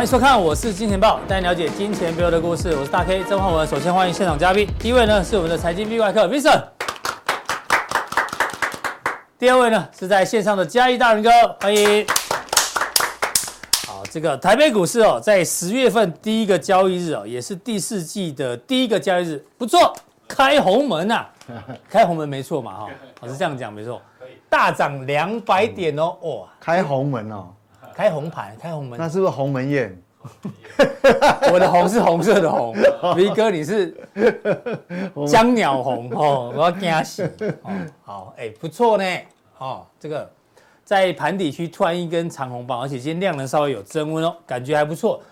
欢迎收看，我是金钱豹，带你了解金钱背后的故事。我是大 K 曾焕文。首先欢迎现场嘉宾，第一位呢是我们的财经 B 外客 Vincent，第二位呢是在线上的嘉义大仁哥，欢迎。好，这个台北股市哦，在十月份第一个交易日哦，也是第四季的第一个交易日，不错，开红门呐、啊，开红门没错嘛哈，我是这样讲没错，大涨两百点哦，哇，开红门哦。开红盘，开红门，那是不是鸿门宴？我的红是红色的红，V 哥你是 江鸟红哦，我要惊喜哦。好，哎、欸，不错呢，哦，这个在盘底区突然一根长红棒，而且今天量能稍微有增温哦，感觉还不错。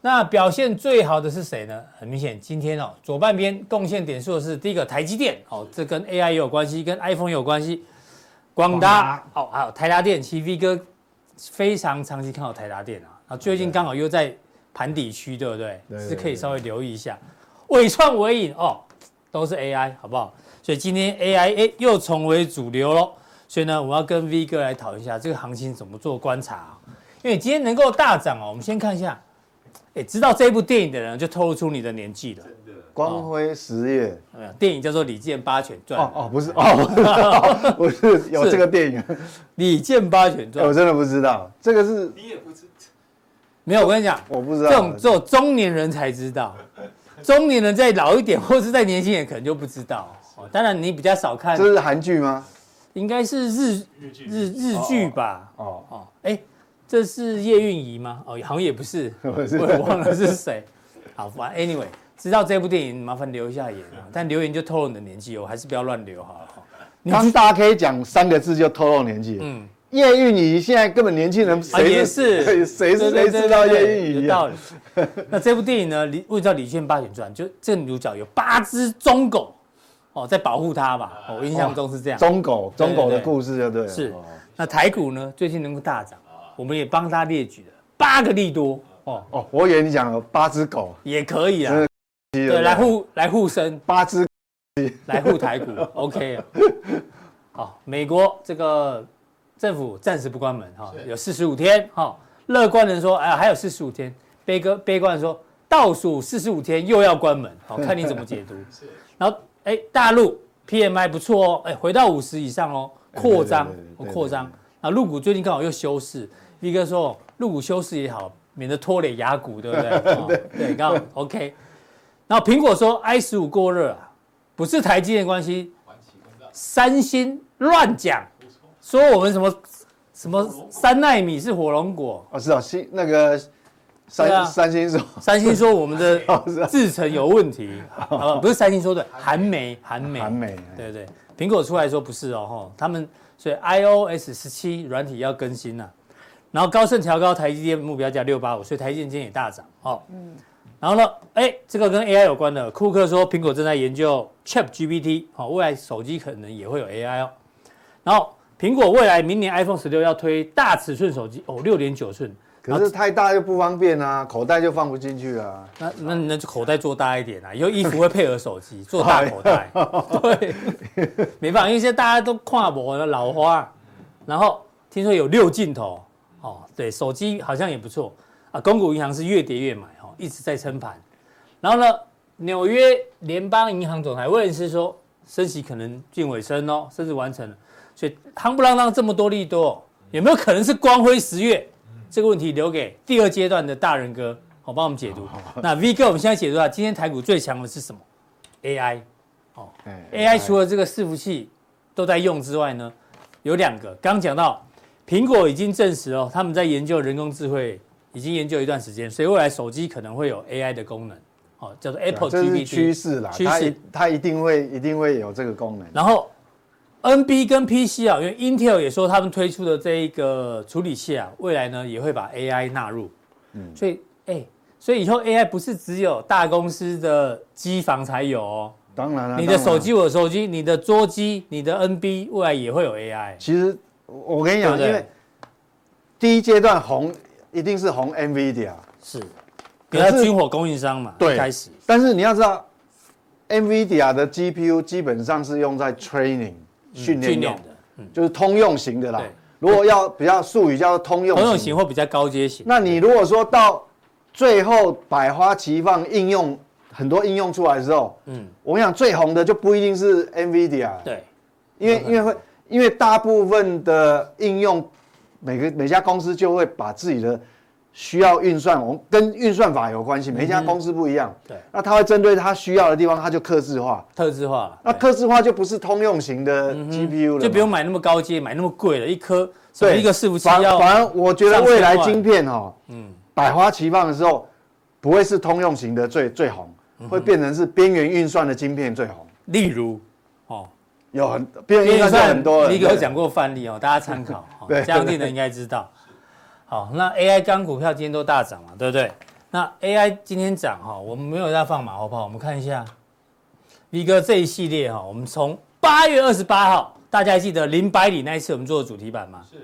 那表现最好的是谁呢？很明显，今天哦左半边贡献点数的是第一个台积电，哦，这跟 AI 也有关系，跟 iPhone 也有关系。广达，哦，还有台达电，其实 V 哥。非常长期看好台达电啊，啊，最近刚好又在盘底区，对不对？是可以稍微留意一下。伟创伟影哦，都是 AI，好不好？所以今天 AI 哎又重为主流喽。所以呢，我要跟 V 哥来讨论一下这个行情怎么做观察啊？因为今天能够大涨哦，我们先看一下，哎，知道这部电影的人就透露出你的年纪了。光辉十月，电影叫做《李健八犬传》。哦哦，不是 哦，不是有这个电影《李健八犬传》。我真的不知道，这个是你也不知道？没有，我跟你讲，我不知道，这种只有中年人才知道，中年人再老一点或是再年轻点可能就不知道。哦，当然你比较少看。这是韩剧吗？应该是日日日剧吧？哦哦，哎，这是叶蕴仪吗？哦，好像也 不是，我也忘了是谁。好，反正 anyway。知道这部电影，麻烦留一下言啊！但留言就透露你的年纪，我还是不要乱留好了。刚大家可以讲三个字就透露年纪。嗯，叶蕴仪现在根本年轻人谁也是，谁是谁知道叶蕴仪？有道理。那这部电影呢？李为什么叫《李健八拳传》？就这个女主角有八只忠狗哦，在保护她吧？我印象中是这样。忠狗，忠狗的故事就对了。是。那台股呢？最近能够大涨，我们也帮他列举了八个利多哦哦。我以为你讲了八只狗也可以啊。对，来护来护身，八只来护台股，OK。好，美国这个政府暂时不关门哈，有四十五天哈。乐观人说，哎呀，还有四十五天；悲歌悲观人说，倒数四十五天又要关门，好，看你怎么解读。然后，哎，大陆 PMI 不错哦，哎，回到五十以上哦，扩张扩张。那陆股最近刚好又休市，V 哥说陆股休市也好，免得拖累雅股，对不对？对，刚好 OK。然后苹果说 i 十五过热啊，不是台积电关系，三星乱讲，说我们什么什么三奈米是火龙果，哦是啊，新那个三三星说。三星说我们的 制程有问题，啊 不是三星说的，韩媒韩媒。韩媒，对对，苹果出来说不是哦，他们所以 iOS 十七软体要更新了，然后高盛调高台积电目标价六八五，所以台积电今天也大涨哦。嗯。然后呢，哎，这个跟 AI 有关的，库克说苹果正在研究 ChatGPT，好，未来手机可能也会有 AI 哦。然后苹果未来明年 iPhone 十六要推大尺寸手机哦，六点九寸，可是太大又不方便啊，口袋就放不进去啊。那那那就口袋做大一点啊，以后衣服会配合手机 做大口袋。对，没办法，因为现在大家都跨模的老花。然后听说有六镜头，哦，对，手机好像也不错啊。公股银行是越跌越买。一直在撑盘，然后呢，纽约联邦银行总裁威廉斯说，升息可能近尾声哦，甚至完成了，所以夯不啷当这么多利多，有没有可能是光辉十月？这个问题留给第二阶段的大人哥，好帮我们解读。那 V 哥，我们现在解读啊，今天台股最强的是什么？AI，哦，AI 除了这个伺服器都在用之外呢，有两个，刚讲到苹果已经证实哦，他们在研究人工智慧。已经研究一段时间，所以未来手机可能会有 AI 的功能，哦，叫做 Apple GPT。趋势啦，趋势，它一定会一定会有这个功能。然后，NB 跟 PC 啊，因为 Intel 也说他们推出的这一个处理器啊，未来呢也会把 AI 纳入。嗯，所以，哎，所以以后 AI 不是只有大公司的机房才有哦。当然了，你的手机，我的手机，你的桌机，你的 NB，未来也会有 AI。其实我跟你讲，因为第一阶段红。一定是红 NVIDIA 是，比较军火供应商嘛。对，开始。但是你要知道，NVIDIA 的 GPU 基本上是用在 training 训练用的，就是通用型的啦。如果要比较术语叫做通用型，通用型或比较高阶型。那你如果说到最后百花齐放，应用很多应用出来的时候，嗯，我跟你讲最红的就不一定是 NVIDIA，对，因为因为会因为大部分的应用，每个每家公司就会把自己的。需要运算，我们跟运算法有关系，每一家公司不一样。对，那他会针对他需要的地方，它就刻制化。特制化。那刻制化就不是通用型的 GPU 了，就不用买那么高阶，买那么贵了，一颗。对，一个伺服器要。反而我觉得未来晶片哈，嗯，百花齐放的时候，不会是通用型的最最红，会变成是边缘运算的晶片最红。例如，哦，有很边缘运算很多，你有讲过范例哦，大家参考。对，相信的应该知道。好，那 AI 刚股票今天都大涨嘛，对不对？那 AI 今天涨哈，我们没有在放马后炮，我们看一下 V 哥这一系列哈，我们从八月二十八号，大家还记得林百里那一次我们做的主题版吗？是。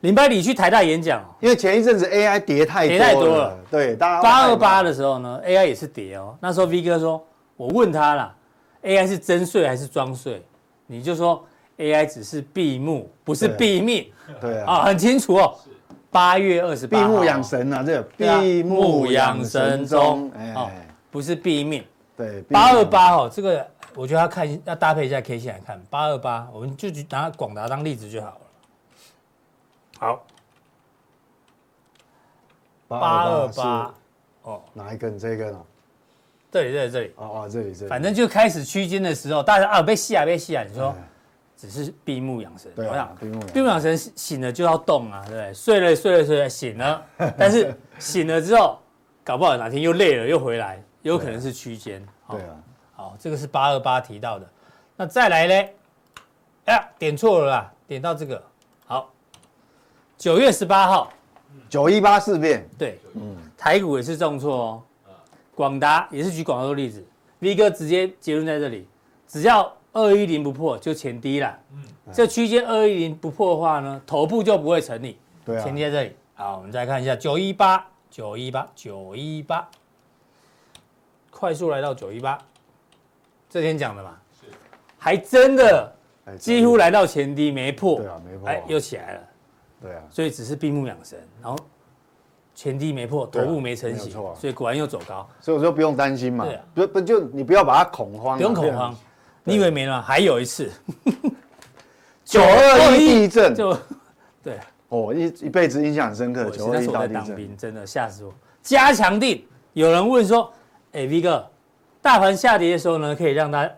林百里去台大演讲，因为前一阵子 AI 跌太跌太多了，对，大家八二八的时候呢，AI 也是跌哦。那时候 V 哥说，我问他啦，AI 是真睡还是装睡？你就说 AI 只是闭幕，不是闭命，对啊，啊，很清楚哦。八月二十八，闭目养神啊，这闭目养神中，哎，不是闭命。对，八二八哦，这个我觉得要看要搭配一下 K 线来看。八二八，我们就拿广达当例子就好了。好，八二八，哦，哪一根？这个呢？这里，这里，这里。哦哦，这里，这里。反正就开始区间的时候，大家啊，被戏啊，被戏啊，你说。只是闭目养神，对啊，闭目闭目养神，醒了就要动啊，对不对？睡了睡了睡了醒了，但是醒了之后，搞不好哪天又累了又回来，有可能是区间。对啊，好，这个是八二八提到的。那再来呢？点错了啦，点到这个。好，九月十八号，九一八事变。对，嗯，台股也是重挫哦。广达也是举广州的例子，V 哥直接结论在这里，只要。二一零不破就前低了，嗯，这区间二一零不破的话呢，头部就不会成立，对啊，前低在这里。好，我们再看一下九一八九一八九一八，快速来到九一八，这天讲的嘛，是，还真的几乎来到前低没破，对啊，没破，哎，又起来了，对啊，所以只是闭目养神，然后前低没破，头部没成型，所以果然又走高，所以我说不用担心嘛，对啊，不不就你不要把它恐慌，不用恐慌。你以为没了？还有一次，九二一地震，就 对哦，一一辈子印象很深刻。九二一大地震，真的吓死我！加强定，有人问说：“哎，V 哥，大盘下跌的时候呢，可以让他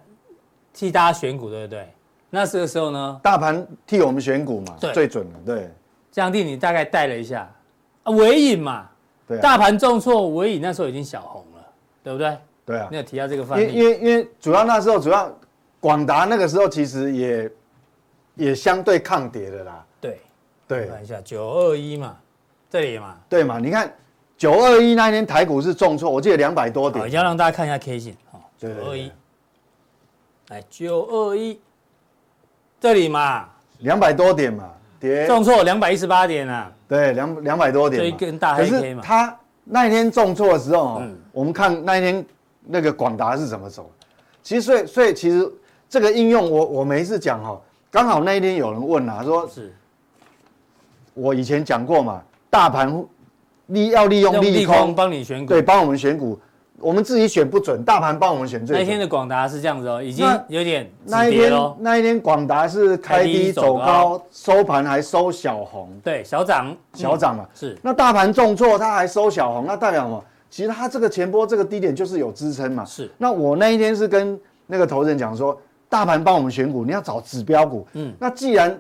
替大家选股，对不对？那这个时候呢，大盘替我们选股嘛，最准的。对，加强定你大概带了一下啊，尾影嘛，对，大盘重挫，尾影那时候已经小红了，对不对？对啊，你有提到这个范例，因为因为主要那时候主要。广达那个时候其实也也相对抗跌的啦。对，对，看一下九二一嘛，这里嘛，对嘛？你看九二一那一天台股是重挫，我记得两百多点。我要让大家看一下 K 线，好，九二一，来九二一，这里嘛，两百多点嘛，跌重挫两百一十八点啊。对，两两百多点。这一根大黑 K 嘛。他那一天重挫的时候，我们看那一天那个广达是怎么走。其实所以所以其实。这个应用我我每一次讲哈，刚好那一天有人问啊，说是，我以前讲过嘛，大盘利要利用利空帮你选股，对，帮我们选股，我们自己选不准，大盘帮我们选最准。那天的广达是这样子哦，已经有点那一天那一天广达是开低走高，收盘还收小红，对，小涨小涨嘛，是。那大盘重挫，它还收小红，那代表什么？其实它这个前波这个低点就是有支撑嘛。是。那我那一天是跟那个投资人讲说。大盘帮我们选股，你要找指标股。嗯，那既然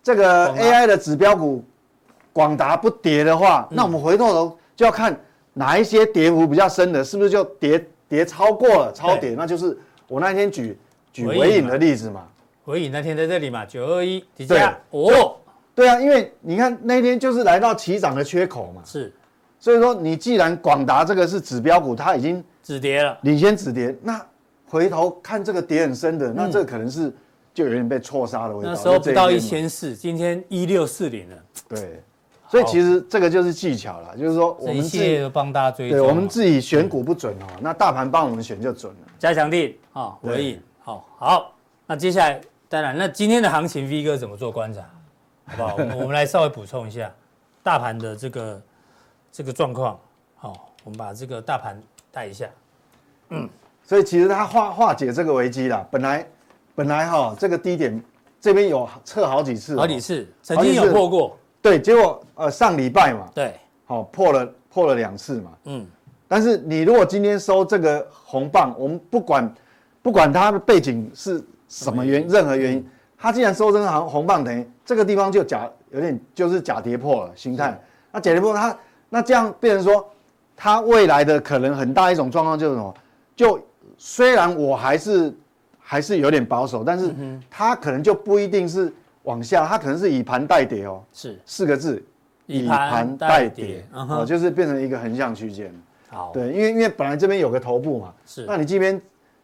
这个 AI 的指标股广达不跌的话，那我们回头头就要看哪一些跌幅比较深的，是不是就跌跌超过了超跌？那就是我那天举举纬颖的例子嘛。纬颖那天在这里嘛，九二一底下哦，对啊，因为你看那天就是来到起涨的缺口嘛。是，所以说你既然广达这个是指标股，它已经止跌了，领先止跌，那。回头看这个跌很深的，那这可能是就有点被错杀的味道。那时候不到一千四，今天一六四零了。对，所以其实这个就是技巧了，就是说我们自己帮大家追。对，我们自己选股不准哦，那大盘帮我们选就准了。加强力啊，可以，好好。那接下来当然，那今天的行情 V 哥怎么做观察？好不好？我们来稍微补充一下大盘的这个这个状况。好，我们把这个大盘带一下。嗯，所以其实它化化解这个危机啦，本来本来哈这个低点这边有测好几次，好几次曾经有破过，对，结果呃上礼拜嘛，对，好破了破了两次嘛，嗯，但是你如果今天收这个红棒，我们不管不管它的背景是什么原因？任何原因，它既然收这个红红棒，等于这个地方就假有点就是假跌破了形态，那假跌破它那这样变成说它未来的可能很大一种状况就是什么？就虽然我还是还是有点保守，但是它可能就不一定是往下，它可能是以盘带跌哦，是四个字，以盘带跌哦，就是变成一个横向区间。好，对，因为因为本来这边有个头部嘛，是，那你这边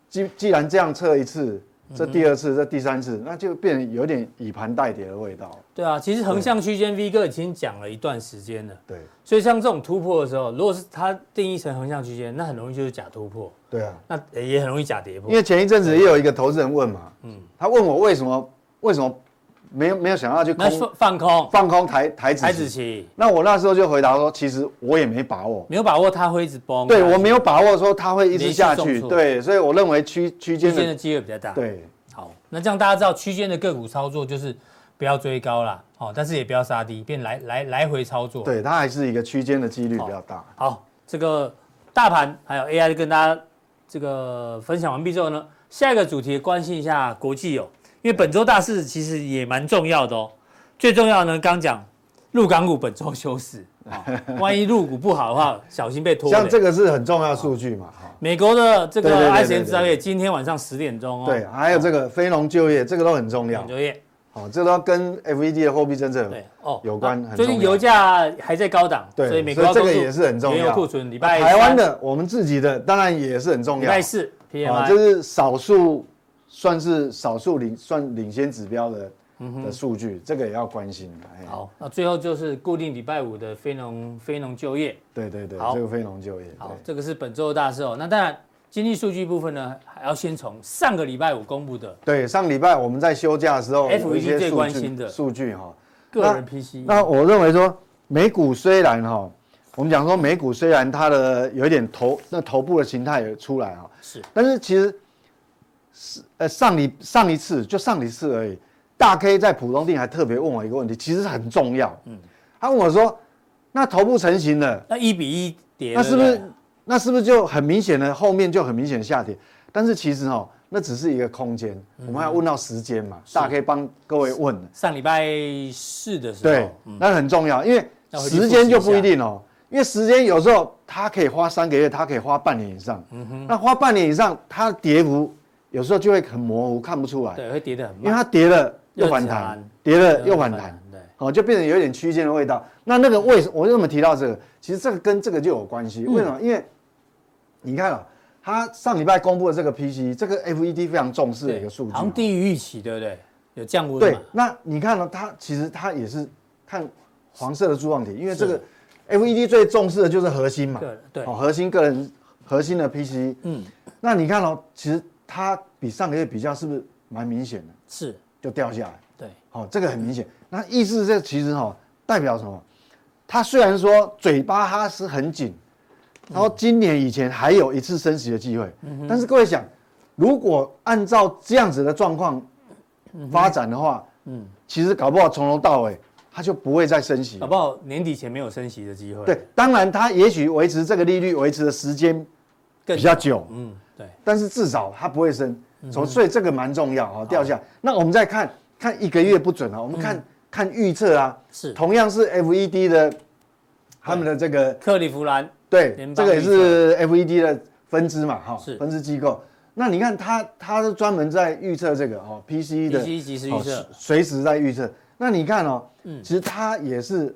既既然这样测一次。这第二次，这第三次，那就变有点以盘代跌的味道。对啊，其实横向区间 V 哥已经讲了一段时间了。对，所以像这种突破的时候，如果是它定义成横向区间，那很容易就是假突破。对啊，那也很容易假跌破。因为前一阵子也有一个投资人问嘛，嗯，他问我为什么为什么没有没有想要去空放空放空台台子台子期？那我那时候就回答说，其实我也没把握，没有把握它会一直崩。对，我没有把握说它会一直下去。对，所以我认为区区间的机会比较大。对。好，那这样大家知道区间的个股操作就是不要追高啦，哦，但是也不要杀低，变来来来回操作。对，它还是一个区间的几率比较大。好，这个大盘还有 AI 跟大家这个分享完毕之后呢，下一个主题关心一下国际哦，因为本周大事其实也蛮重要的哦。最重要呢，刚讲入港股本周休市。万一入股不好的话，小心被拖。像这个是很重要的数据嘛？美国的这个 ISM 制造业今天晚上十点钟哦。对，还有这个非农就业，这个都很重要。就业，好，这都跟 FED 的货币政策对哦有关。最近油价还在高档，对，所以美国这个也是很重要。原油库存礼拜台湾的我们自己的当然也是很重要。礼拜四 PMI，这是少数算是少数领算领先指标的。的数据，这个也要关心。好，那最后就是固定礼拜五的非农非农就业。对对对，这个非农就业。好，这个是本周的大事哦。那当然，经济数据部分呢，还要先从上个礼拜五公布的。对，上礼拜我们在休假的时候，FED 最关心的数据哈，个人 PC。那我认为说，美股虽然哈，我们讲说美股虽然它的有一点头那头部的形态也出来哈，是，但是其实是呃上礼上一次就上一次而已。大 K 在普通錠还特别问我一个问题，其实很重要。嗯，他问我说：“那头部成型了，那一比一跌，那是不是那是不是就很明显的后面就很明显的下跌？但是其实哦，那只是一个空间，嗯、我们要问到时间嘛。大 K 帮各位问上礼拜四的时候，对，嗯、那很重要，因为时间就不一定哦。因为时间有时候它可以花三个月，它可以花半年以上。嗯哼，那花半年以上，它跌幅有时候就会很模糊，看不出来。对，会跌得很慢，因为它跌了。又反弹，跌了又反弹，对，哦，就变成有点区间的味道。那那个为什么我为什么提到这个？其实这个跟这个就有关系。为什么？因为你看啊，他上礼拜公布的这个 PCE，这个 FED 非常重视的一个数据，好像低于预期，对不对？有降温。对，那你看呢？它其实它也是看黄色的柱状体，因为这个 FED 最重视的就是核心嘛，对，哦，核心个人核心的 PCE。嗯，那你看哦，其实它比上个月比较是不是蛮明显的？是。就掉下来，对，好，这个很明显。那意思这其实哈代表什么？他虽然说嘴巴它是很紧，然后今年以前还有一次升息的机会，但是各位想，如果按照这样子的状况发展的话，嗯，其实搞不好从头到尾它就不会再升息，搞不好年底前没有升息的机会。对，当然它也许维持这个利率维持的时间比较久，嗯，对，但是至少它不会升。所所以这个蛮重要啊，掉下。那我们再看看一个月不准啊，我们看看预测啊，是同样是 FED 的他们的这个克利夫兰，对，这个也是 FED 的分支嘛，哈，是分支机构。那你看他他是专门在预测这个哦，PCE 的即时预测，随时在预测。那你看哦，其实它也是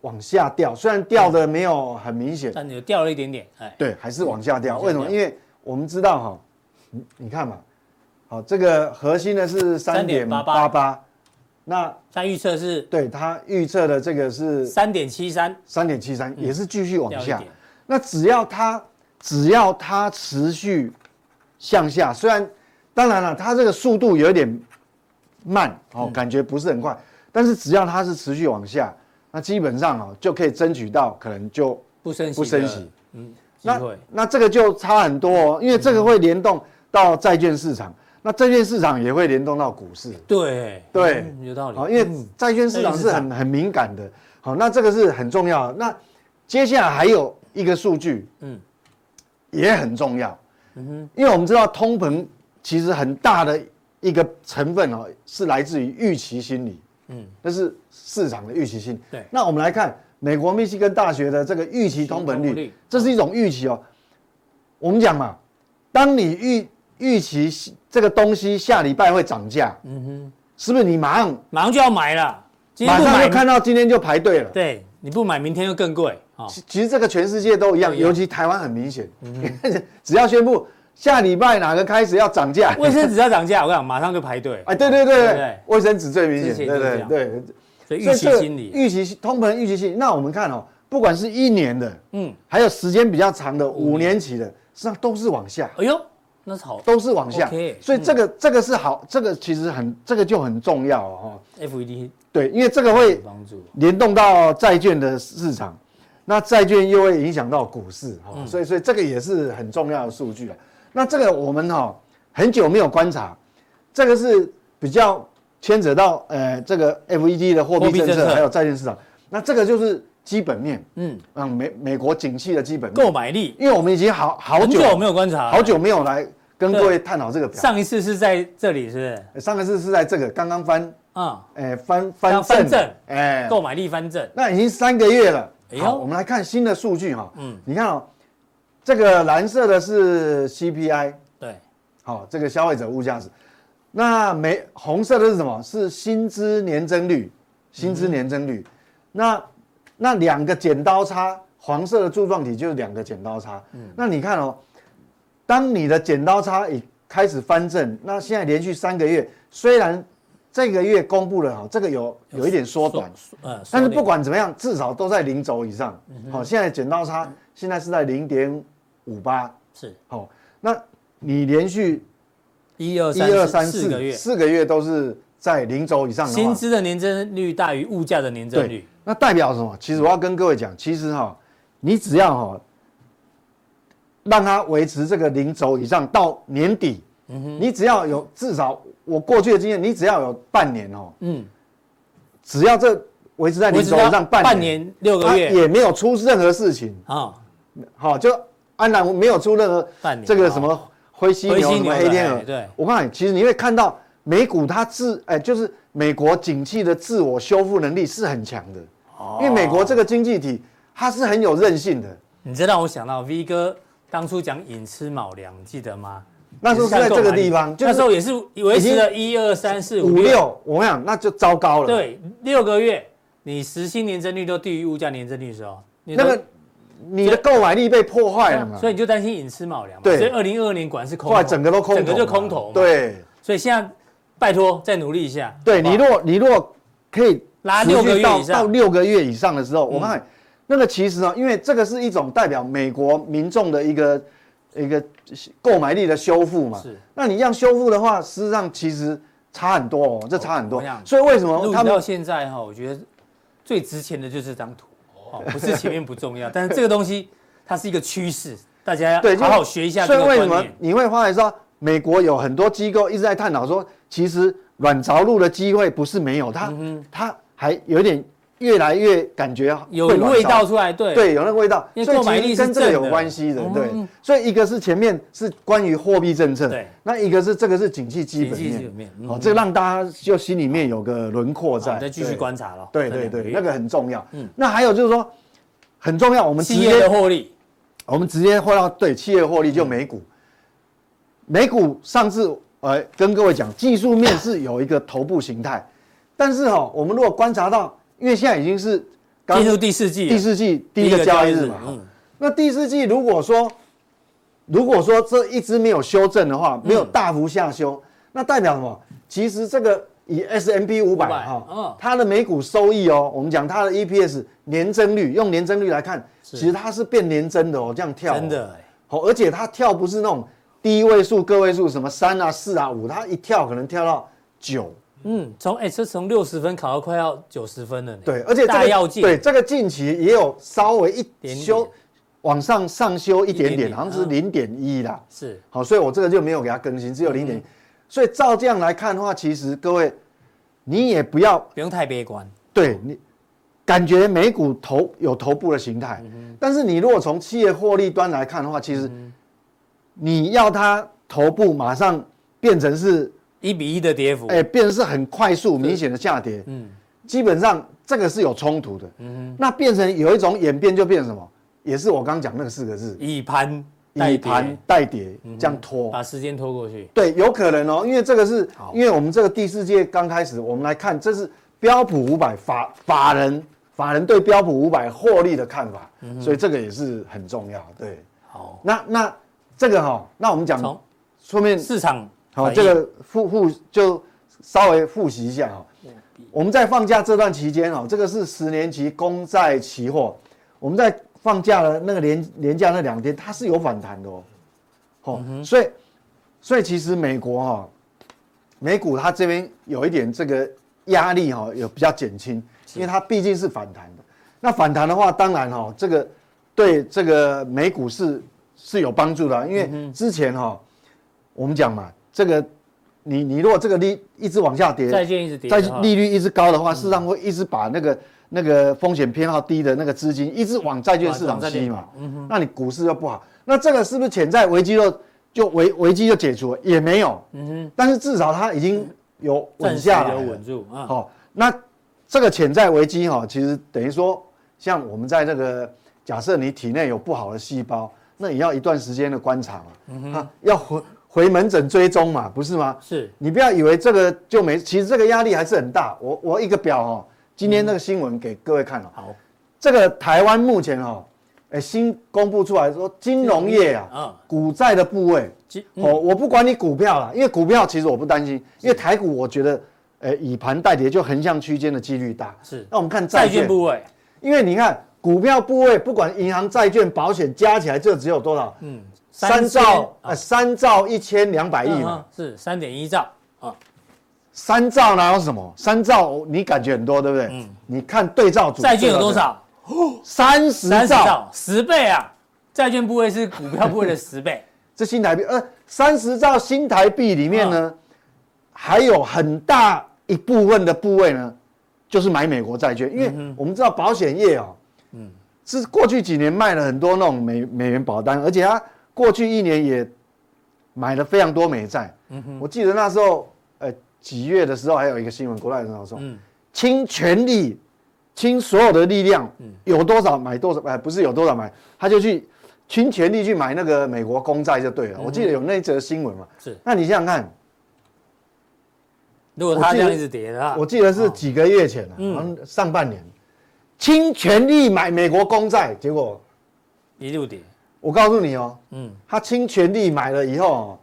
往下掉，虽然掉的没有很明显，但有掉了一点点，哎，对，还是往下掉。为什么？因为我们知道哈，你你看嘛。好，这个核心的是三点八八，那它预测是，对，它预测的这个是三点七三，三点七三也是继续往下。那只要它只要它持续向下，虽然当然了，它这个速度有一点慢，哦，感觉不是很快，但是只要它是持续往下，那基本上啊就可以争取到可能就不升息，不升息。嗯，那那这个就差很多哦，因为这个会联动到债券市场，那债券市场也会联动到股市。对对，有道理。好，因为债券市场是很很敏感的。好，那这个是很重要的。那接下来还有一个数据，嗯，也很重要。嗯哼，因为我们知道通膨其实很大的一个成分哦，是来自于预期心理。嗯，那是市场的预期心理。对，那我们来看。美国密西根大学的这个预期通膨率，这是一种预期哦。我们讲嘛，当你预预期这个东西下礼拜会涨价，嗯哼，是不是你马上马上就要买了？马上就看到今天就排队了。对，你不买，明天就更贵。其其实这个全世界都一样，尤其台湾很明显。只要宣布下礼拜哪个开始要涨价，卫生纸要涨价，我跟你讲，马上就排队。哎，对对对对，卫生纸最明显，对对对。预期心理，预期通膨预期心理。那我们看哦，不管是一年的，嗯，还有时间比较长的五年期的，实际上都是往下。哎呦，那是好，都是往下。所以这个这个是好，这个其实很，这个就很重要哦。FED 对，因为这个会联动到债券的市场，那债券又会影响到股市哈，所以所以这个也是很重要的数据啊。那这个我们哈很久没有观察，这个是比较。牵扯到呃这个 FED 的货币政策，还有债券市场，那这个就是基本面，嗯，让美美国景气的基本购买力，因为我们已经好好久没有观察，好久没有来跟各位探讨这个表。上一次是在这里，是不是？上一次是在这个刚刚翻啊，哎翻翻翻正，哎，购买力翻正，那已经三个月了。好，我们来看新的数据哈，嗯，你看哦，这个蓝色的是 CPI，对，好，这个消费者物价指。那没红色的是什么？是薪资年增率，薪资年增率。嗯、那那两个剪刀差，黄色的柱状体就是两个剪刀差。嗯，那你看哦，当你的剪刀差已开始翻正，那现在连续三个月，虽然这个月公布了哈，这个有有一点缩短，呃，但是不管怎么样，至少都在零轴以上。好、嗯，现在剪刀差现在是在零点五八，是好，那你连续。一二三一二三四个月，四个月都是在零轴以上的。薪资的年增率大于物价的年增率，那代表什么？其实我要跟各位讲，其实哈，你只要哈，让它维持这个零轴以上到年底，嗯哼，你只要有至少我过去的经验，你只要有半年哦，嗯，只要这维持在零轴以上半半年六个月，也没有出任何事情。啊，好，就安然没有出任何这个什么。灰犀牛什么黑天鹅？对，我告诉你，其实你会看到美股它自哎，就是美国景气的自我修复能力是很强的。哦，因为美国这个经济体它是很有韧性的。你这让我想到 V 哥当初讲寅吃卯粮，记得吗？那时候是在这个地方，那时候也是维持了一二三四五六。我跟你讲，那就糟糕了。对，六个月你实薪年增率都低于物价年增率的时候，那个。你的购买力被破坏了嘛？所以你就担心隐私卯粮嘛？对。所以二零二二年果然是空头，整个都空头，整个就空头。对。所以现在拜托再努力一下。对你，若你若可以拉六个月以上，到六个月以上的时候，我看那个其实呢，因为这个是一种代表美国民众的一个一个购买力的修复嘛。是。那你让修复的话，事实上其实差很多哦，这差很多。所以为什么他们到现在哈，我觉得最值钱的就是这张图。哦，不是前面不重要，但是这个东西它是一个趋势，大家要好好学一下。所以为什么你会发现说，美国有很多机构一直在探讨说，其实软着陆的机会不是没有，它它还有点越来越感觉有味道出来，对。对，有那个味道，因为购买力跟这个有关系的，对。所以一个是前面是关于货币政策，对，那一个是这个是景气基本面，哦，这个让大家就心里面有个轮廓在，再继续观察了。对对对，那个很重要。嗯，那还有就是说很重要，我们直接的获利，我们直接获到对企业获利就美股，美股上次呃跟各位讲技术面是有一个头部形态，但是哈，我们如果观察到，因为现在已经是进入第四季，第四季第一个交易日嘛，嗯，那第四季如果说。如果说这一支没有修正的话，没有大幅下修，嗯、那代表什么？其实这个以 S M P 五百哈，它的每股收益哦，我们讲它的 EPS 年增率，用年增率来看，其实它是变年增的哦，这样跳、哦，真的。好，而且它跳不是那种低位数、个位数，什么三啊、四啊、五，它一跳可能跳到九，嗯，从哎，这从六十分考到快要九十分了，对，而且这个对这个近期也有稍微一点修。往上上修一点点，好像是零点一啦。是，好，所以我这个就没有给它更新，只有零点一。所以照这样来看的话，其实各位你也不要不用太悲观。对你感觉美股头有头部的形态，但是你如果从企业获利端来看的话，其实你要它头部马上变成是一比一的跌幅，哎，变成是很快速明显的下跌，嗯，基本上这个是有冲突的，嗯，那变成有一种演变就变成什么，也是我刚刚讲那个四个字，以盘以盘代跌这样拖，把时间拖过去，对，有可能哦，因为这个是因为我们这个第四届刚开始，我们来看这是。标普五百法法人法人对标普五百获利的看法，所以这个也是很重要。对，好，那那这个哈，那我们讲后面市场好，这个复复就稍微复习一下哈。我们在放假这段期间哈，这个是十年期公债期货，我们在放假的那个连连假那两天，它是有反弹的哦。好，所以所以其实美国哈，美股它这边有一点这个。压力哈有比较减轻，因为它毕竟是反弹的。那反弹的话，当然哈，这个对这个美股是是有帮助的。因为之前哈，我们讲嘛，这个你你如果这个利一直往下跌，债券一直跌，债利率一直高的话，事实上会一直把那个那个风险偏好低的那个资金一直往债券市场吸嘛。那你股市又不好。那这个是不是潜在危机就就危危机就解除了？也没有。嗯哼。但是至少它已经。有稳下来，有稳住啊。好，那这个潜在危机哈，其实等于说，像我们在那个假设你体内有不好的细胞，那也要一段时间的观察嘛，啊，要回回门诊追踪嘛，不是吗？是，你不要以为这个就没，其实这个压力还是很大。我我一个表哦，今天那个新闻给各位看了。好，这个台湾目前哦，哎，新公布出来说金融业啊，股债的部位。哦，我不管你股票了，因为股票其实我不担心，因为台股我觉得，诶，以盘代跌就横向区间的几率大。是，那我们看债券部位，因为你看股票部位，不管银行、债券、保险加起来就只有多少？嗯，三兆，呃，三兆一千两百亿嘛，是三点一兆啊。三兆哪有什么？三兆你感觉很多，对不对？嗯。你看对照组债券有多少？三十兆，十倍啊！债券部位是股票部位的十倍。这新台币，呃，三十兆新台币里面呢，还有很大一部分的部位呢，就是买美国债券，因为我们知道保险业哦，嗯，是过去几年卖了很多那种美美元保单，而且它过去一年也买了非常多美债。嗯哼，我记得那时候，呃，几月的时候还有一个新闻，国内人说，嗯，倾全力，倾所有的力量，有多少买多少，哎，不是有多少买，他就去。倾全力去买那个美国公债就对了，我记得有那则新闻嘛。是，那你想想看，如果他这样一直跌的话，我记得是几个月前了，嗯，上半年，倾全力买美国公债，结果一路跌。我告诉你哦，嗯，他倾全力买了以后，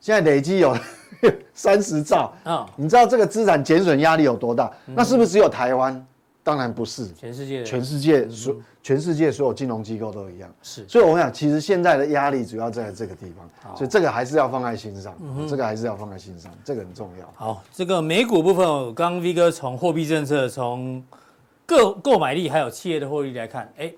现在累积有 三十兆。啊，你知道这个资产减损压力有多大？那是不是只有台湾？当然不是，全世界，全世界所全世界所有金融机构都一样。是，所以我想，其实现在的压力主要在这个地方，所以这个还是要放在心上，这个还是要放在心上，这个很重要。好，这个美股部分，刚刚 V 哥从货币政策、从购购买力还有企业的获利来看，哎，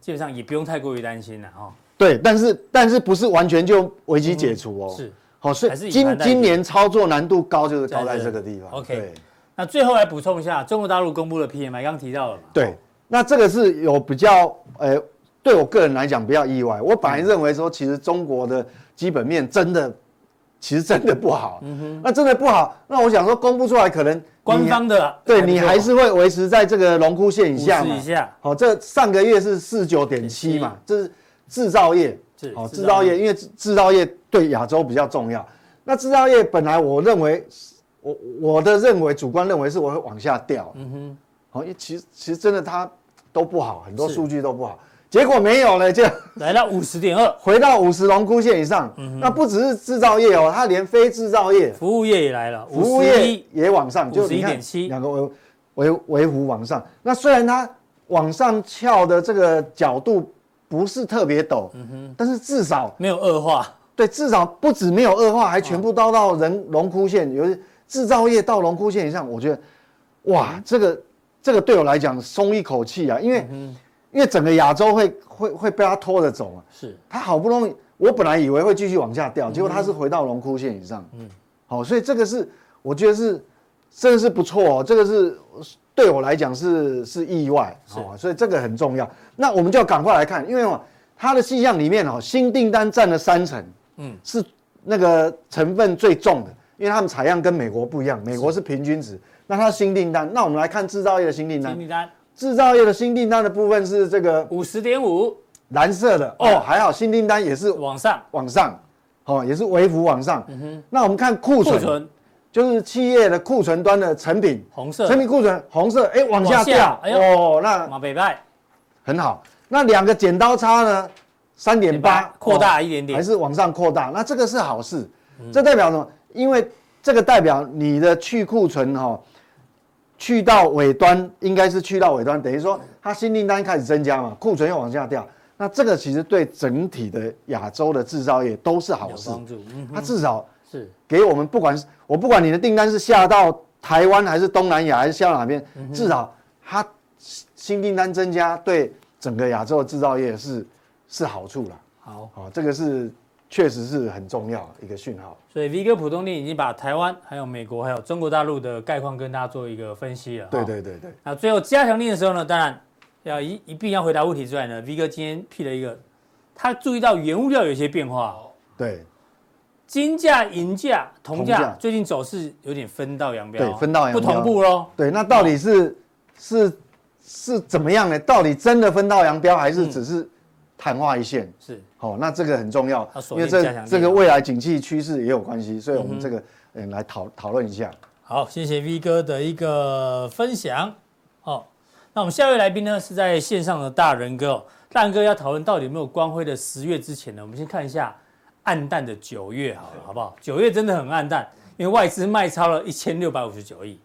基本上也不用太过于担心了哈。对，但是但是不是完全就危机解除哦？是，好，所以今今年操作难度高，就是高在这个地方。OK。那最后来补充一下，中国大陆公布的 PMI，刚刚提到了嘛？对，那这个是有比较，呃，对我个人来讲比较意外。我本来认为说，其实中国的基本面真的，其实真的不好。嗯哼。那真的不好，那我想说，公布出来可能官方的，对你还是会维持在这个荣枯线以下嘛？以下。好，这上个月是四九点七嘛？这是制造业。是。好，制造业，因为制造业对亚洲比较重要。那制造业本来我认为。我我的认为，主观认为是我会往下掉。嗯哼，好，因其实其实真的它都不好，很多数据都不好，结果没有了，就来到五十点二，回到五十龙枯线以上。嗯，那不只是制造业哦，它连非制造业、服务业也来了，服务业也往上，就一点七，两个维维维弧往上。那虽然它往上翘的这个角度不是特别陡，嗯哼，但是至少没有恶化。对，至少不止没有恶化，还全部到到人龙枯线，有。制造业到龙枯线以上，我觉得，哇，这个这个对我来讲松一口气啊，因为因为整个亚洲会会会被它拖着走嘛。是，它好不容易，我本来以为会继续往下掉，结果它是回到荣枯线以上。嗯，好，所以这个是我觉得是真的是不错哦，这个是对我来讲是是意外，好，所以这个很重要。那我们就要赶快来看，因为哦，它的细项里面哦，新订单占了三成，嗯，是那个成分最重的，因为他们采样跟美国不一样，美国是平均值，那它新订单，那我们来看制造业的新订单。新订单。制造业的新订单的部分是这个五十点五，蓝色的。哦，还好新订单也是往上。往上，哦，也是微幅往上。嗯哼，那我们看库存，就是企业的库存端的成品，红色，成品库存红色，哎，往下掉，哎哦，那马北拜。很好。那两个剪刀差呢？三点八，扩大一点点，还是往上扩大？那这个是好事，这代表什么？因为这个代表你的去库存哈。去到尾端应该是去到尾端，等于说它新订单开始增加嘛，库存又往下掉，那这个其实对整体的亚洲的制造业都是好事。嗯，它至少是给我们，不管是我不管你的订单是下到台湾还是东南亚还是下到哪边，至少它新订单增加对整个亚洲的制造业是是好处了。好，好，这个是。确实是很重要一个讯号，所以 V 哥普通店已经把台湾、还有美国、还有中国大陆的概况跟大家做一个分析了。对对对对。那最后加强力的时候呢，当然要一一并要回答问题之外呢，V 哥今天辟了一个，他注意到原物料有一些变化。对。金价、银价、铜价最近走势有点分道扬镳。对，分道扬镳。不同步喽。对，那到底是是是怎么样呢？到底真的分道扬镳，还是只是？昙花一现是好，那这个很重要，因为这这个未来景气趋势也有关系，所以我们这个嗯来讨讨论一下。好，谢谢 V 哥的一个分享。好，那我们下一位来宾呢是在线上的大人哥，大人哥要讨论到底有没有光辉的十月之前呢，我们先看一下暗淡的九月，好了，好不好？九月真的很暗淡，因为外资卖超了一千六百五十九亿，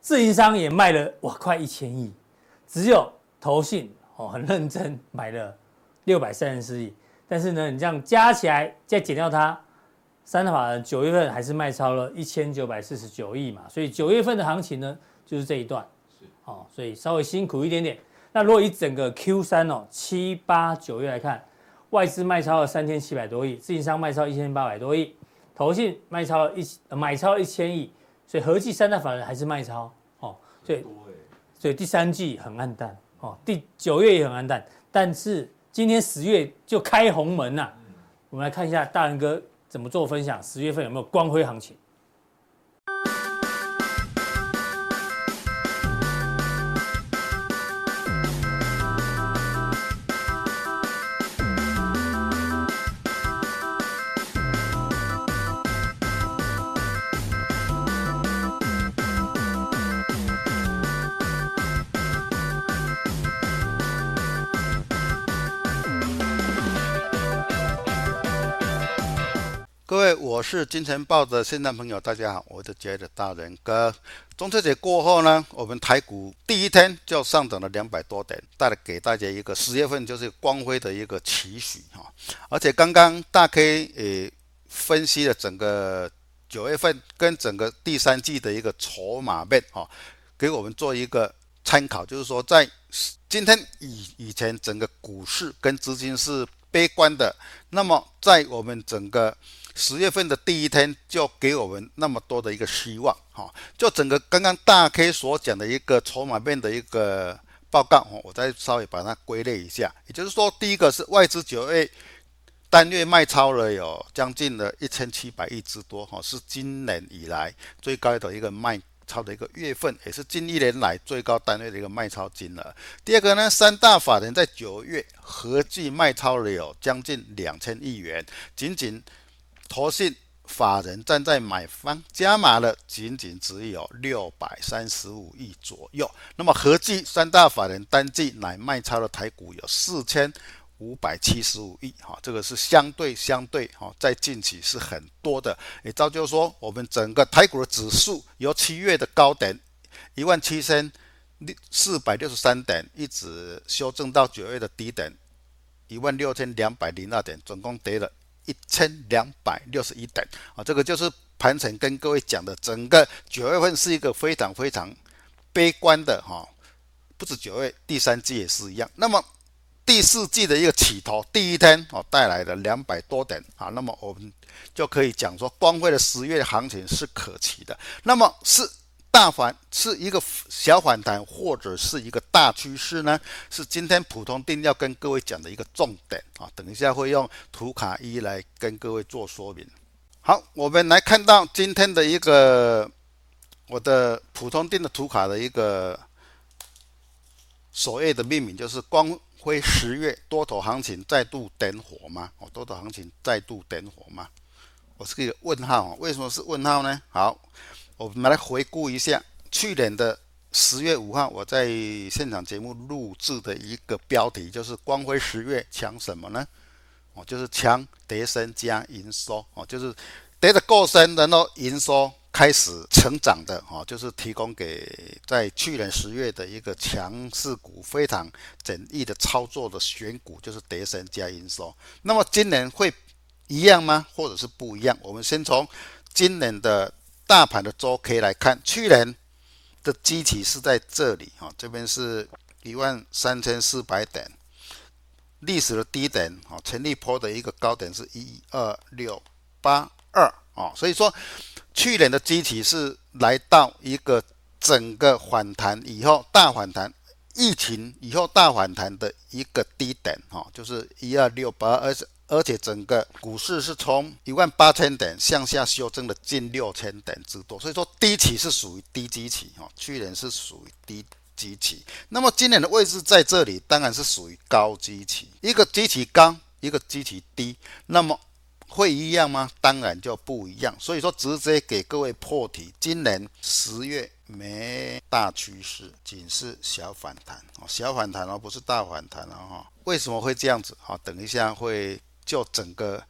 自营商也卖了哇快一千亿，只有投信哦很认真买了。六百三十四亿，但是呢，你这样加起来再减掉它，三大法人九月份还是卖超了一千九百四十九亿嘛，所以九月份的行情呢就是这一段，是。哦，所以稍微辛苦一点点。那如果以整个 Q 三哦七八九月来看，外资卖超了三千七百多亿，自营商卖超一千八百多亿，投信卖超了一买超一千亿，所以合计三大法人还是卖超。哦，所以所以第三季很暗淡。哦，第九月也很暗淡，但是。今天十月就开红门了、我们来看一下大仁哥怎么做分享，十月份有没有光辉行情？是金钱豹的线上朋友，大家好，我是杰的大仁哥。中秋节过后呢，我们台股第一天就上涨了两百多点，带来给大家一个十月份就是光辉的一个期许哈。而且刚刚大 K 也分析了整个九月份跟整个第三季的一个筹码面哈，给我们做一个参考，就是说在今天以以前整个股市跟资金是悲观的，那么在我们整个十月份的第一天就给我们那么多的一个希望，哈，就整个刚刚大 K 所讲的一个筹码面的一个报告，我再稍微把它归类一下。也就是说，第一个是外资九月单月卖超了有将近了一千七百亿之多，哈，是今年以来最高的一个卖超的一个月份，也是近一年来最高单月的一个卖超金额。第二个呢，三大法人在九月合计卖超了有将近两千亿元，仅仅。投信法人站在买方加码了，仅仅只有六百三十五亿左右。那么合计三大法人单季乃卖超的台股有四千五百七十五亿，哈，这个是相对相对哈，在近期是很多的。也造就说，我们整个台股的指数由七月的高点一万七千四百六十三点，一直修正到九月的低点一万六千两百零二点，总共跌了。一千两百六十一点啊，这个就是盘前跟各位讲的，整个九月份是一个非常非常悲观的哈，不止九月，第三季也是一样。那么第四季的一个起头，第一天哦带来了两百多点啊，那么我们就可以讲说，光辉的十月行情是可期的。那么是大反是一个小反弹，或者是一个大趋势呢？是今天普通定要跟各位讲的一个重点啊。等一下会用图卡一来跟各位做说明。好，我们来看到今天的一个我的普通定的图卡的一个。所谓的命名就是光辉十月多头行情再度点火吗？哦，多头行情再度点火吗？我是个问号啊，为什么是问号呢？好，我们来回顾一下去年的十月五号，我在现场节目录制的一个标题就是光辉十月强什么呢？哦，就是强叠升加营收哦，就是叠得够深，然后营收。开始成长的哦，就是提供给在去年十月的一个强势股，非常简易的操作的选股，就是叠升加营收。那么今年会一样吗？或者是不一样？我们先从今年的大盘的周 K 来看，去年的基期是在这里哈，这边是一万三千四百点，历史的低点啊，前立波的一个高点是一二六八二啊，所以说。去年的基期是来到一个整个反弹以后大反弹，疫情以后大反弹的一个低点，哈，就是一二六八，二而且整个股市是从一万八千点向下修正了近六千点之多，所以说低期是属于低基期，哈，去年是属于低基期，那么今年的位置在这里，当然是属于高基期，一个基期高，一个基期低，那么。会一样吗？当然就不一样。所以说，直接给各位破题：今年十月没大趋势，仅是小反弹哦，小反弹哦，不是大反弹了哈。为什么会这样子？好，等一下会就整个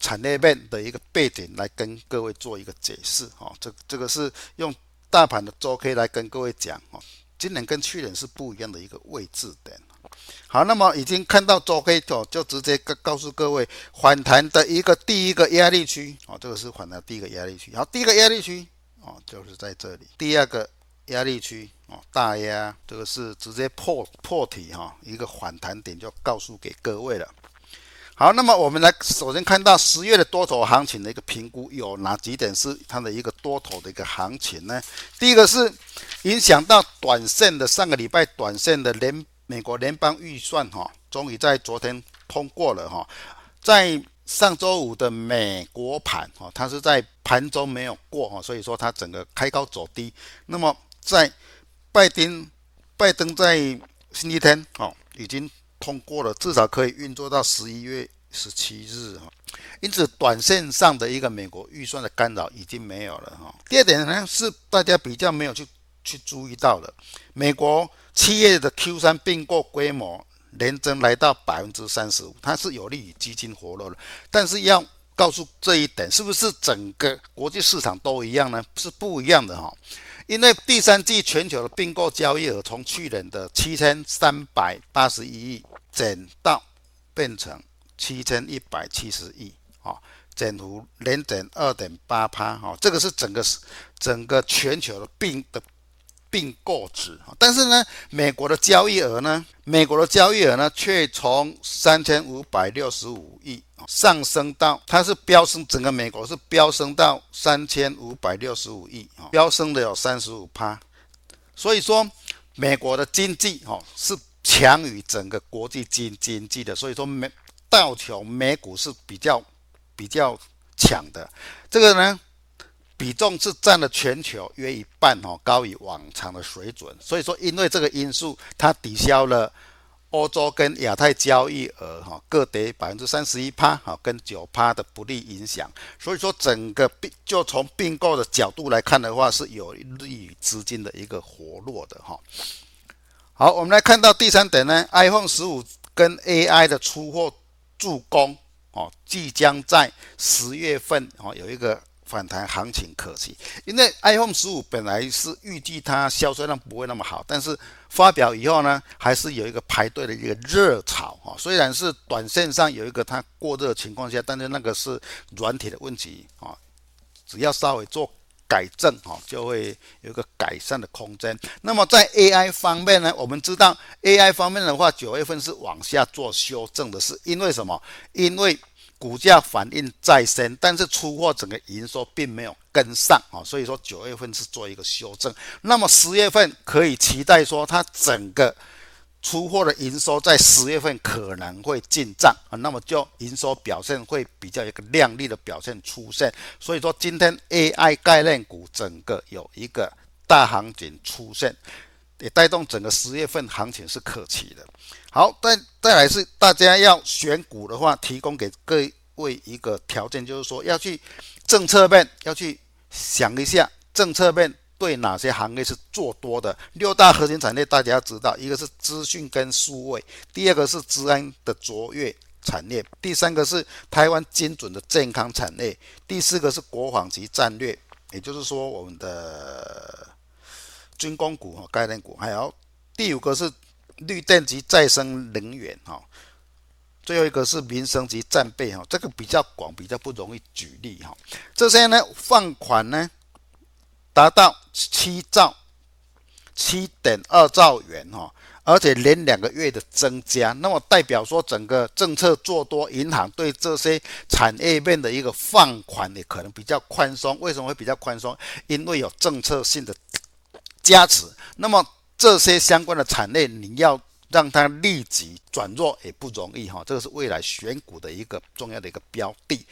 产业链的一个背景来跟各位做一个解释哈。这这个是用大盘的周 K 来跟各位讲哦，今年跟去年是不一样的一个位置点。好，那么已经看到周 K 图，就直接告告诉各位反弹的一个第一个压力区哦，这个是反弹第一个压力区。好，第一个压力区哦，就是在这里。第二个压力区哦，大压，这个是直接破破体哈，一个反弹点就告诉给各位了。好，那么我们来首先看到十月的多头行情的一个评估，有哪几点是它的一个多头的一个行情呢？第一个是影响到短线的上个礼拜短线的连。美国联邦预算哈，终于在昨天通过了哈。在上周五的美国盘哈，它是在盘中没有过哈，所以说它整个开高走低。那么在拜登拜登在星期天哦，已经通过了，至少可以运作到十一月十七日哈。因此，短线上的一个美国预算的干扰已经没有了哈。第二点呢，是大家比较没有去去注意到的，美国。企业的 Q 三并购规模年增来到百分之三十五，它是有利于资金活络的。但是要告诉这一点，是不是整个国际市场都一样呢？是不一样的哈。因为第三季全球的并购交易额从去年的七千三百八十一亿减到变成七千一百七十亿，啊，减幅年减二点八趴，哈，这个是整个整个全球的并的。并购值啊，但是呢，美国的交易额呢，美国的交易额呢，却从三千五百六十五亿上升到，它是飙升，整个美国是飙升到三千五百六十五亿啊，飙升的有三十五趴，所以说美国的经济哦是强于整个国际经经济的，所以说美道琼美股是比较比较强的，这个呢。比重是占了全球约一半哦，高于往常的水准。所以说，因为这个因素，它抵消了欧洲跟亚太交易额哈各跌百分之三十一趴哈跟九趴的不利影响。所以说，整个并就从并购的角度来看的话，是有利于资金的一个活络的哈。好，我们来看到第三点呢，iPhone 十五跟 AI 的出货助攻哦，即将在十月份哦有一个。反弹行情可期，因为 iPhone 十五本来是预计它销售量不会那么好，但是发表以后呢，还是有一个排队的一个热潮哈。虽然是短线上有一个它过热的情况下，但是那个是软体的问题啊，只要稍微做改正哈，就会有一个改善的空间。那么在 AI 方面呢，我们知道 AI 方面的话，九月份是往下做修正的，是因为什么？因为股价反应在先，但是出货整个营收并没有跟上啊，所以说九月份是做一个修正。那么十月份可以期待说它整个。出货的营收在十月份可能会进账啊，那么就营收表现会比较一个亮丽的表现出现，所以说今天 AI 概念股整个有一个大行情出现，也带动整个十月份行情是可期的。好，再再来是大家要选股的话，提供给各位一个条件，就是说要去政策面要去想一下政策面。对哪些行业是做多的？六大核心产业大家要知道，一个是资讯跟数位，第二个是资安的卓越产业，第三个是台湾精准的健康产业，第四个是国防级战略，也就是说我们的军工股和概念股，还有第五个是绿电及再生能源哈，最后一个是民生及战备哈，这个比较广，比较不容易举例哈。这些呢放款呢。达到七兆七点二兆元哈，而且连两个月的增加，那么代表说整个政策做多，银行对这些产业面的一个放款也可能比较宽松。为什么会比较宽松？因为有政策性的加持。那么这些相关的产业，你要让它立即转弱也不容易哈。这个是未来选股的一个重要的一个标的。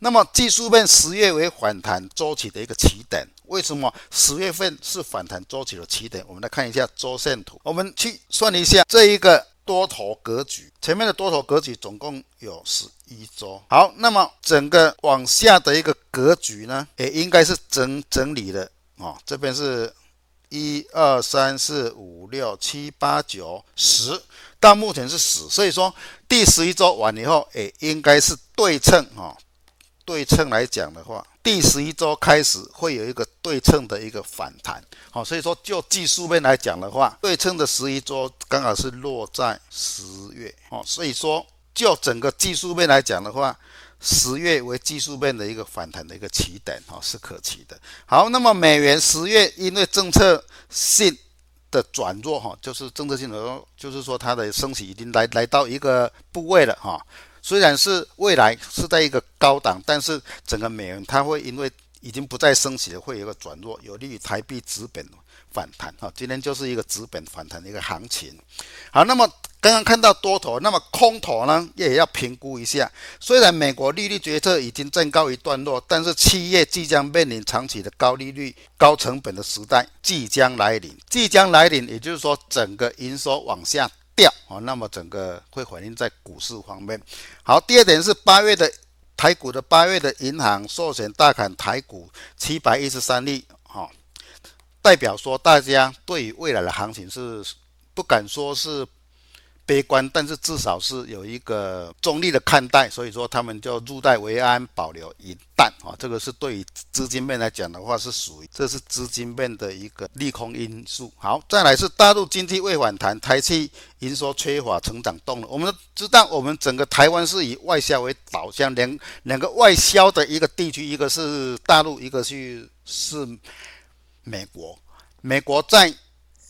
那么技术面十月为反弹周期的一个起点，为什么十月份是反弹周期的起点？我们来看一下周线图，我们去算一下这一个多头格局，前面的多头格局总共有十一周。好，那么整个往下的一个格局呢，也应该是整整理的哦。这边是一二三四五六七八九十，到目前是十，所以说第十一周完以后，也应该是对称哦。对称来讲的话，第十一周开始会有一个对称的一个反弹，好，所以说就技术面来讲的话，对称的十一周刚好是落在十月，哦，所以说就整个技术面来讲的话，十月为技术面的一个反弹的一个起点，哦，是可期的。好，那么美元十月因为政策性的转弱，哈，就是政策性的，就是说它的升息已经来来到一个部位了，哈。虽然是未来是在一个高档，但是整个美元它会因为已经不再升息了，会有一个转弱，有利于台币资本反弹。哈，今天就是一个资本反弹的一个行情。好，那么刚刚看到多头，那么空头呢也要评估一下。虽然美国利率决策已经正告一段落，但是企业即将面临长期的高利率、高成本的时代即将来临。即将来临，也就是说整个营收往下。掉啊，那么整个会反映在股市方面。好，第二点是八月的台股的八月的银行寿险大砍台股七百一十三例，哈，代表说大家对于未来的行情是不敢说是。悲观，但是至少是有一个中立的看待，所以说他们就入袋为安，保留一旦啊，这个是对于资金面来讲的话是属于这是资金面的一个利空因素。好，再来是大陆经济未反弹，台企营收缺乏成长动能。我们知道，我们整个台湾是以外销为导向，两两个外销的一个地区，一个是大陆，一个是是美国。美国在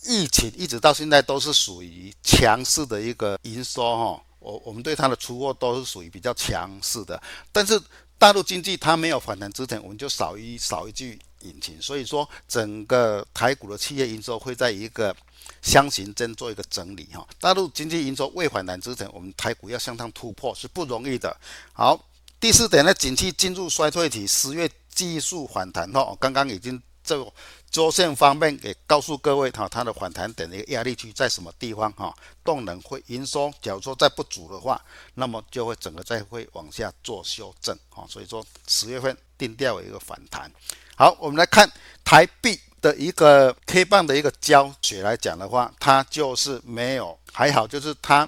疫情一直到现在都是属于强势的一个营收哈，我我们对它的出货都是属于比较强势的，但是大陆经济它没有反弹之前，我们就少一少一句引擎，所以说整个台股的企业营收会在一个箱型间做一个整理哈。大陆经济营收未反弹之前，我们台股要向上突破是不容易的。好，第四点呢，景气进入衰退期，十月技术反弹哈，刚刚已经这。周线方面，也告诉各位哈，它的反弹的一个压力区在什么地方哈？动能会营收，假如说再不足的话，那么就会整个再会往下做修正哈。所以说十月份定调一个反弹。好，我们来看台币的一个 K 棒的一个教学来讲的话，它就是没有还好，就是它。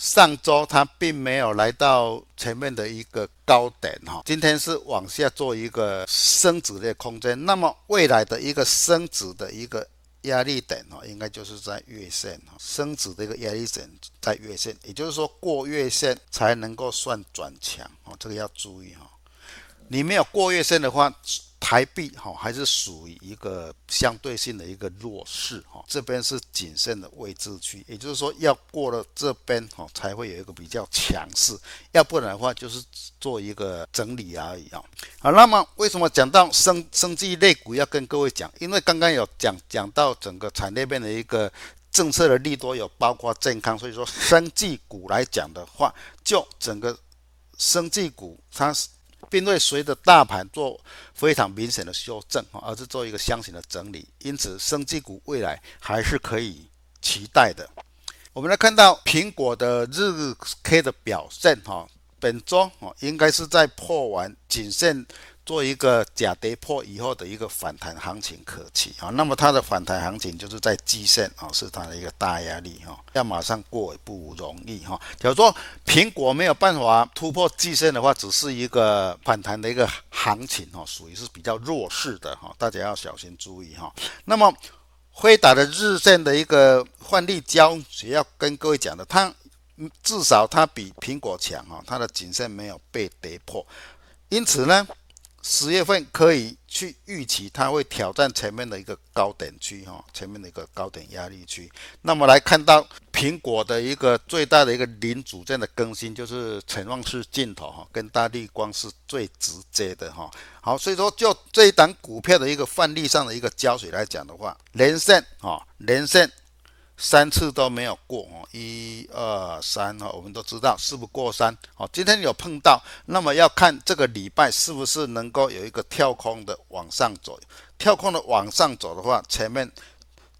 上周它并没有来到前面的一个高点哈，今天是往下做一个升值的空间。那么未来的一个升值的一个压力点哈，应该就是在月线哈，升值的一个压力点在月线，也就是说过月线才能够算转强哦，这个要注意哈。你没有过月线的话，台币哈还是属于一个相对性的一个弱势哈，这边是谨慎的位置区，也就是说要过了这边哈才会有一个比较强势，要不然的话就是做一个整理而已啊。好，那么为什么讲到生生技类股要跟各位讲？因为刚刚有讲讲到整个产业链的一个政策的利多有包括健康，所以说生技股来讲的话，就整个生技股它是。并未随着大盘做非常明显的修正，而是做一个箱型的整理，因此，生技股未来还是可以期待的。我们来看到苹果的日 K 的表现，哈，本周哦应该是在破完颈线。做一个假跌破以后的一个反弹行情可期啊，那么它的反弹行情就是在季线啊，是它的一个大压力哈，要马上过也不容易哈。假如说苹果没有办法突破季线的话，只是一个反弹的一个行情哈，属于是比较弱势的哈，大家要小心注意哈。那么辉达的日线的一个换力胶，也要跟各位讲的，它至少它比苹果强哈，它的颈线没有被跌破，因此呢。十月份可以去预期，它会挑战前面的一个高点区，哈，前面的一个高点压力区。那么来看到苹果的一个最大的一个零组件的更新，就是潜望式镜头，哈，跟大立光是最直接的，哈。好，所以说就这一档股票的一个范例上的一个胶水来讲的话，连线，哈，连线。三次都没有过哦，一二三哈，我们都知道事不过三哦。今天有碰到，那么要看这个礼拜是不是能够有一个跳空的往上走，跳空的往上走的话，前面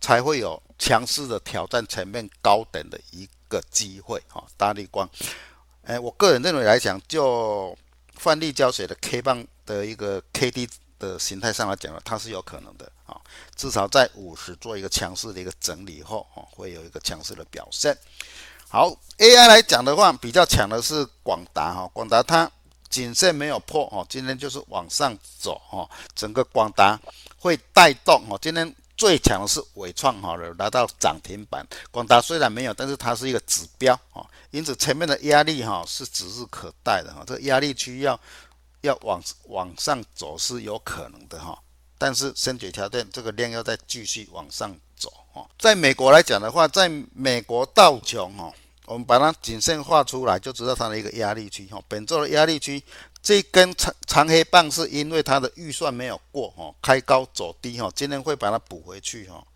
才会有强势的挑战前面高点的一个机会哈。大立光，哎，我个人认为来讲，就范例胶水的 K 棒的一个 K D 的形态上来讲呢，它是有可能的。至少在五十做一个强势的一个整理后，哦，会有一个强势的表现。好，AI 来讲的话，比较强的是广达哈，广达它颈线没有破哦，今天就是往上走哦，整个广达会带动哦，今天最强的是伟创哈，来到涨停板。广达虽然没有，但是它是一个指标啊，因此前面的压力哈是指日可待的哈，这个压力区要要往往上走是有可能的哈。但是先决条件，这个量要再继续往上走哦。在美国来讲的话，在美国道琼哦，我们把它颈线画出来，就知道它的一个压力区哈。本周的压力区，这根长长黑棒是因为它的预算没有过哦，开高走低哈，今天会把它补回去哈，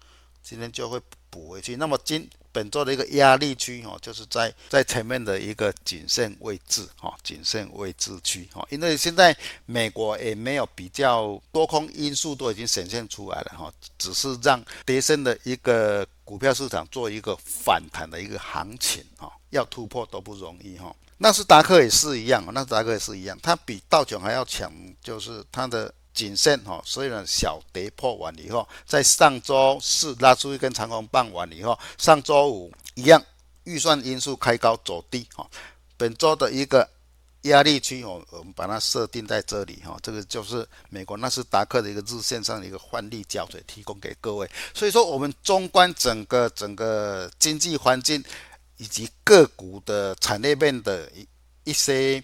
今天就会补回去。那么今本周的一个压力区哈，就是在在前面的一个谨慎位置哈，谨慎位置区哈，因为现在美国也没有比较多空因素都已经显现出来了哈，只是让跌深的一个股票市场做一个反弹的一个行情哈，要突破都不容易哈。纳斯达克也是一样，纳斯达克也是一样，它比道琼还要强，就是它的。谨慎哈，所以呢，小跌破完以后，在上周四拉出一根长红棒完以后，上周五一样，预算因素开高走低哈。本周的一个压力区我，我们把它设定在这里哈，这个就是美国纳斯达克的一个日线上的一个换力胶水，提供给各位。所以说，我们纵观整个整个经济环境以及个股的产业链的一一些。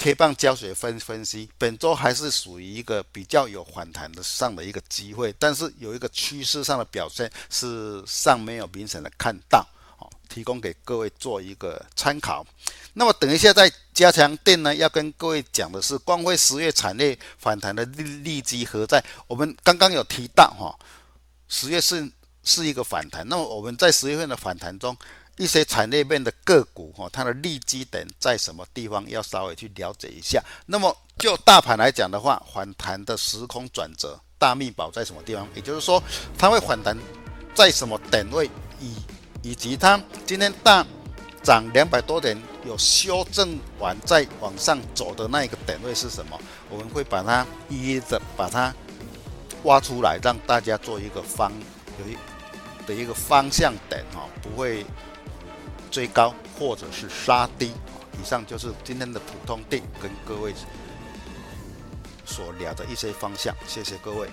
K 棒胶水分分析，本周还是属于一个比较有反弹的上的一个机会，但是有一个趋势上的表现是尚没有明显的看到，哦，提供给各位做一个参考。那么等一下在加强电呢，要跟各位讲的是光辉十月产业反弹的利利基何在？我们刚刚有提到哈，十月是是一个反弹，那么我们在十月份的反弹中。一些产业链的个股，哈，它的利基点在什么地方？要稍微去了解一下。那么就大盘来讲的话，反弹的时空转折大秘宝在什么地方？也就是说，它会反弹在什么点位？以以及它今天大涨两百多点，有修正完再往上走的那一个点位是什么？我们会把它一一的把它挖出来，让大家做一个方有一的一个方向点，哈，不会。追高或者是杀低，以上就是今天的普通定跟各位所聊的一些方向，谢谢各位。